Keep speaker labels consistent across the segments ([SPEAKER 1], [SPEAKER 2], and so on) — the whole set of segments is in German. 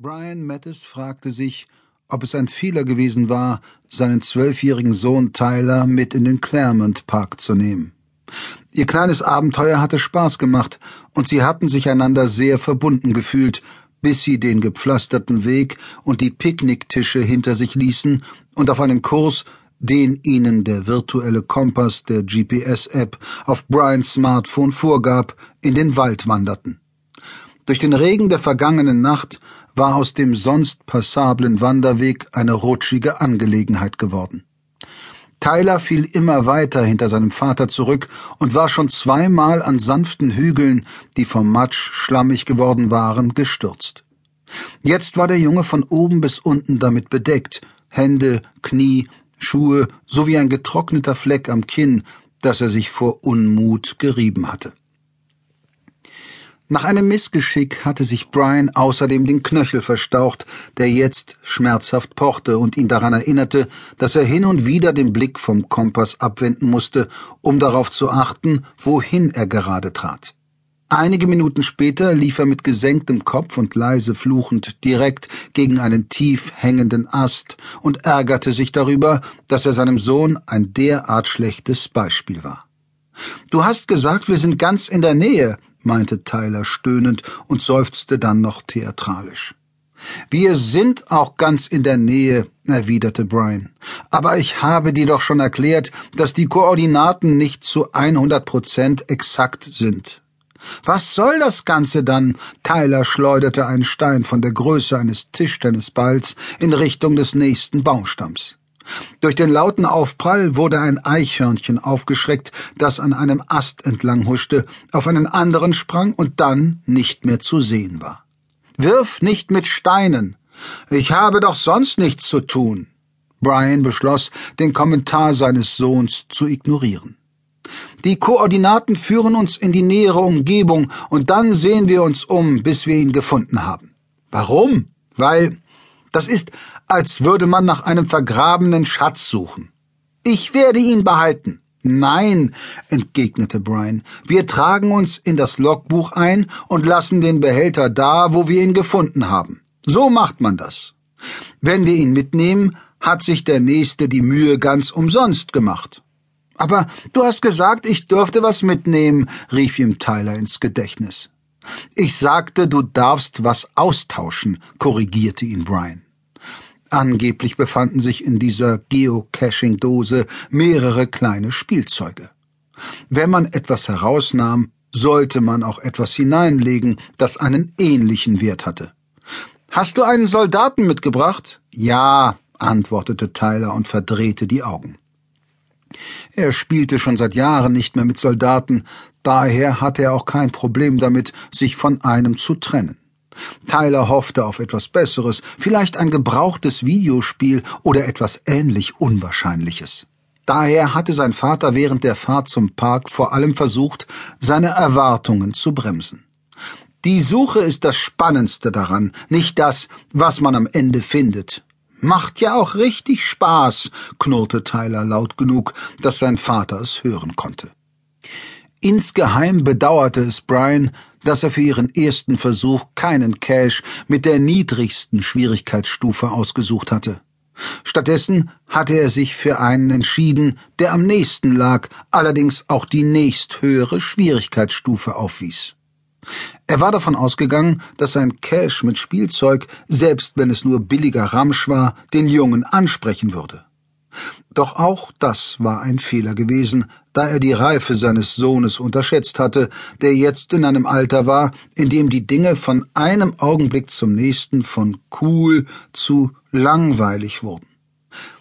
[SPEAKER 1] Brian Mattis fragte sich, ob es ein Fehler gewesen war, seinen zwölfjährigen Sohn Tyler mit in den Claremont Park zu nehmen. Ihr kleines Abenteuer hatte Spaß gemacht, und sie hatten sich einander sehr verbunden gefühlt, bis sie den gepflasterten Weg und die Picknicktische hinter sich ließen und auf einem Kurs, den ihnen der virtuelle Kompass der GPS-App auf Brians Smartphone vorgab, in den Wald wanderten. Durch den Regen der vergangenen Nacht war aus dem sonst passablen Wanderweg eine rutschige Angelegenheit geworden. Tyler fiel immer weiter hinter seinem Vater zurück und war schon zweimal an sanften Hügeln, die vom Matsch schlammig geworden waren, gestürzt. Jetzt war der Junge von oben bis unten damit bedeckt, Hände, Knie, Schuhe sowie ein getrockneter Fleck am Kinn, dass er sich vor Unmut gerieben hatte. Nach einem Missgeschick hatte sich Brian außerdem den Knöchel verstaucht, der jetzt schmerzhaft pochte und ihn daran erinnerte, dass er hin und wieder den Blick vom Kompass abwenden musste, um darauf zu achten, wohin er gerade trat. Einige Minuten später lief er mit gesenktem Kopf und leise fluchend direkt gegen einen tief hängenden Ast und ärgerte sich darüber, dass er seinem Sohn ein derart schlechtes Beispiel war. Du hast gesagt, wir sind ganz in der Nähe, meinte Tyler stöhnend und seufzte dann noch theatralisch. Wir sind auch ganz in der Nähe, erwiderte Brian. Aber ich habe dir doch schon erklärt, dass die Koordinaten nicht zu 100 Prozent exakt sind. Was soll das Ganze dann? Tyler schleuderte einen Stein von der Größe eines Tischtennisballs in Richtung des nächsten Baumstamms. Durch den lauten Aufprall wurde ein Eichhörnchen aufgeschreckt, das an einem Ast entlang huschte, auf einen anderen sprang und dann nicht mehr zu sehen war. Wirf nicht mit Steinen. Ich habe doch sonst nichts zu tun. Brian beschloss, den Kommentar seines Sohns zu ignorieren. Die Koordinaten führen uns in die nähere Umgebung und dann sehen wir uns um, bis wir ihn gefunden haben. Warum? Weil das ist, als würde man nach einem vergrabenen Schatz suchen. Ich werde ihn behalten. Nein, entgegnete Brian, wir tragen uns in das Logbuch ein und lassen den Behälter da, wo wir ihn gefunden haben. So macht man das. Wenn wir ihn mitnehmen, hat sich der Nächste die Mühe ganz umsonst gemacht. Aber du hast gesagt, ich dürfte was mitnehmen, rief ihm Tyler ins Gedächtnis. Ich sagte, du darfst was austauschen, korrigierte ihn Brian. Angeblich befanden sich in dieser Geocaching-Dose mehrere kleine Spielzeuge. Wenn man etwas herausnahm, sollte man auch etwas hineinlegen, das einen ähnlichen Wert hatte. Hast du einen Soldaten mitgebracht? Ja, antwortete Tyler und verdrehte die Augen. Er spielte schon seit Jahren nicht mehr mit Soldaten, daher hatte er auch kein Problem damit, sich von einem zu trennen. Tyler hoffte auf etwas Besseres, vielleicht ein gebrauchtes Videospiel oder etwas ähnlich Unwahrscheinliches. Daher hatte sein Vater während der Fahrt zum Park vor allem versucht, seine Erwartungen zu bremsen. Die Suche ist das Spannendste daran, nicht das, was man am Ende findet. Macht ja auch richtig Spaß, knurrte Tyler laut genug, dass sein Vater es hören konnte. Insgeheim bedauerte es Brian, dass er für ihren ersten Versuch keinen Cache mit der niedrigsten Schwierigkeitsstufe ausgesucht hatte. Stattdessen hatte er sich für einen entschieden, der am nächsten lag, allerdings auch die nächsthöhere Schwierigkeitsstufe aufwies. Er war davon ausgegangen, dass ein Cache mit Spielzeug, selbst wenn es nur billiger Ramsch war, den Jungen ansprechen würde. Doch auch das war ein Fehler gewesen, da er die Reife seines Sohnes unterschätzt hatte, der jetzt in einem Alter war, in dem die Dinge von einem Augenblick zum nächsten von cool zu langweilig wurden.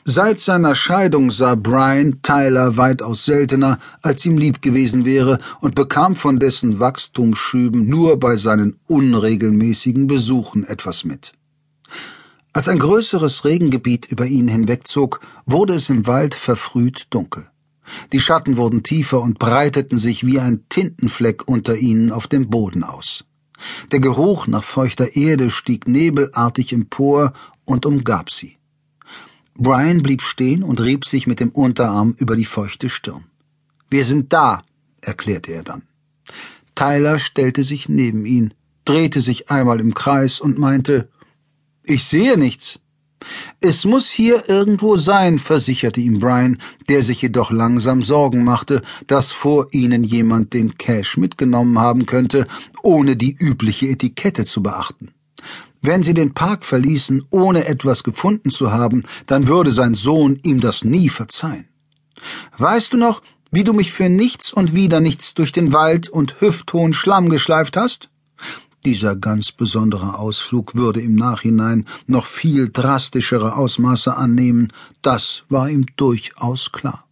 [SPEAKER 1] Seit seiner Scheidung sah Brian Tyler weitaus seltener, als ihm lieb gewesen wäre, und bekam von dessen Wachstumsschüben nur bei seinen unregelmäßigen Besuchen etwas mit. Als ein größeres Regengebiet über ihn hinwegzog, wurde es im Wald verfrüht dunkel. Die Schatten wurden tiefer und breiteten sich wie ein Tintenfleck unter ihnen auf dem Boden aus. Der Geruch nach feuchter Erde stieg nebelartig empor und umgab sie. Brian blieb stehen und rieb sich mit dem Unterarm über die feuchte Stirn. Wir sind da, erklärte er dann. Tyler stellte sich neben ihn, drehte sich einmal im Kreis und meinte, Ich sehe nichts. Es muss hier irgendwo sein, versicherte ihm Brian, der sich jedoch langsam Sorgen machte, dass vor ihnen jemand den Cash mitgenommen haben könnte, ohne die übliche Etikette zu beachten. Wenn sie den Park verließen, ohne etwas gefunden zu haben, dann würde sein Sohn ihm das nie verzeihen. Weißt du noch, wie du mich für nichts und wieder nichts durch den Wald und hüfthohen Schlamm geschleift hast? Dieser ganz besondere Ausflug würde im Nachhinein noch viel drastischere Ausmaße annehmen, das war ihm durchaus klar.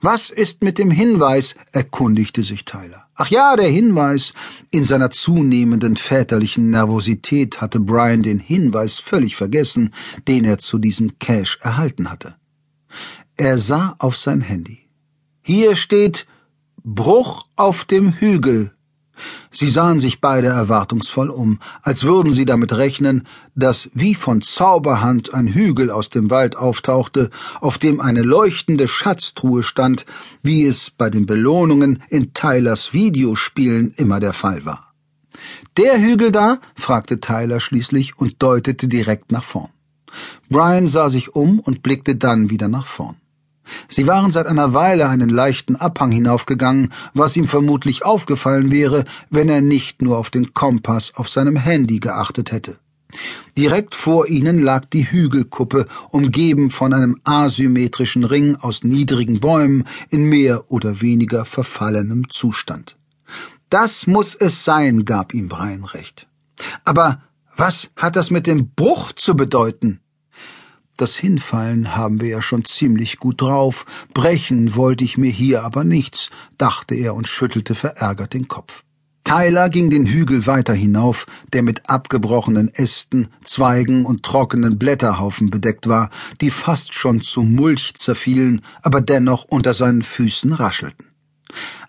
[SPEAKER 1] Was ist mit dem Hinweis? erkundigte sich Tyler. Ach ja, der Hinweis. In seiner zunehmenden väterlichen Nervosität hatte Brian den Hinweis völlig vergessen, den er zu diesem Cash erhalten hatte. Er sah auf sein Handy. Hier steht Bruch auf dem Hügel Sie sahen sich beide erwartungsvoll um, als würden sie damit rechnen, dass wie von Zauberhand ein Hügel aus dem Wald auftauchte, auf dem eine leuchtende Schatztruhe stand, wie es bei den Belohnungen in Tylers Videospielen immer der Fall war. Der Hügel da? fragte Tyler schließlich und deutete direkt nach vorn. Brian sah sich um und blickte dann wieder nach vorn. Sie waren seit einer Weile einen leichten Abhang hinaufgegangen, was ihm vermutlich aufgefallen wäre, wenn er nicht nur auf den Kompass auf seinem Handy geachtet hätte. Direkt vor ihnen lag die Hügelkuppe, umgeben von einem asymmetrischen Ring aus niedrigen Bäumen in mehr oder weniger verfallenem Zustand. Das muss es sein, gab ihm Brian recht. Aber was hat das mit dem Bruch zu bedeuten? Das Hinfallen haben wir ja schon ziemlich gut drauf, brechen wollte ich mir hier aber nichts, dachte er und schüttelte verärgert den Kopf. Tyler ging den Hügel weiter hinauf, der mit abgebrochenen Ästen, Zweigen und trockenen Blätterhaufen bedeckt war, die fast schon zu Mulch zerfielen, aber dennoch unter seinen Füßen raschelten.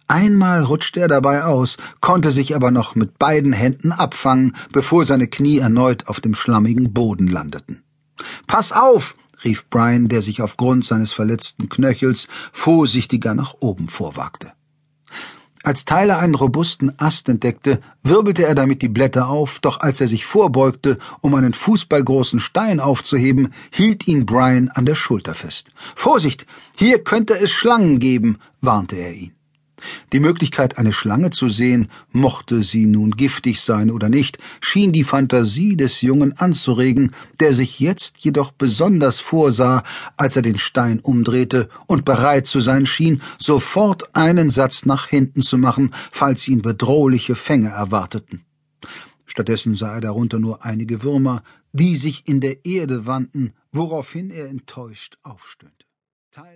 [SPEAKER 1] Einmal rutschte er dabei aus, konnte sich aber noch mit beiden Händen abfangen, bevor seine Knie erneut auf dem schlammigen Boden landeten. Pass auf! rief Brian, der sich aufgrund seines verletzten Knöchels vorsichtiger nach oben vorwagte. Als Tyler einen robusten Ast entdeckte, wirbelte er damit die Blätter auf, doch als er sich vorbeugte, um einen fußballgroßen Stein aufzuheben, hielt ihn Brian an der Schulter fest. Vorsicht, hier könnte es Schlangen geben, warnte er ihn. Die Möglichkeit, eine Schlange zu sehen, mochte sie nun giftig sein oder nicht, schien die Fantasie des Jungen anzuregen, der sich jetzt jedoch besonders vorsah, als er den Stein umdrehte und bereit zu sein schien, sofort einen Satz nach hinten zu machen, falls ihn bedrohliche Fänge erwarteten. Stattdessen sah er darunter nur einige Würmer, die sich in der Erde wandten, woraufhin er enttäuscht aufstöhnte.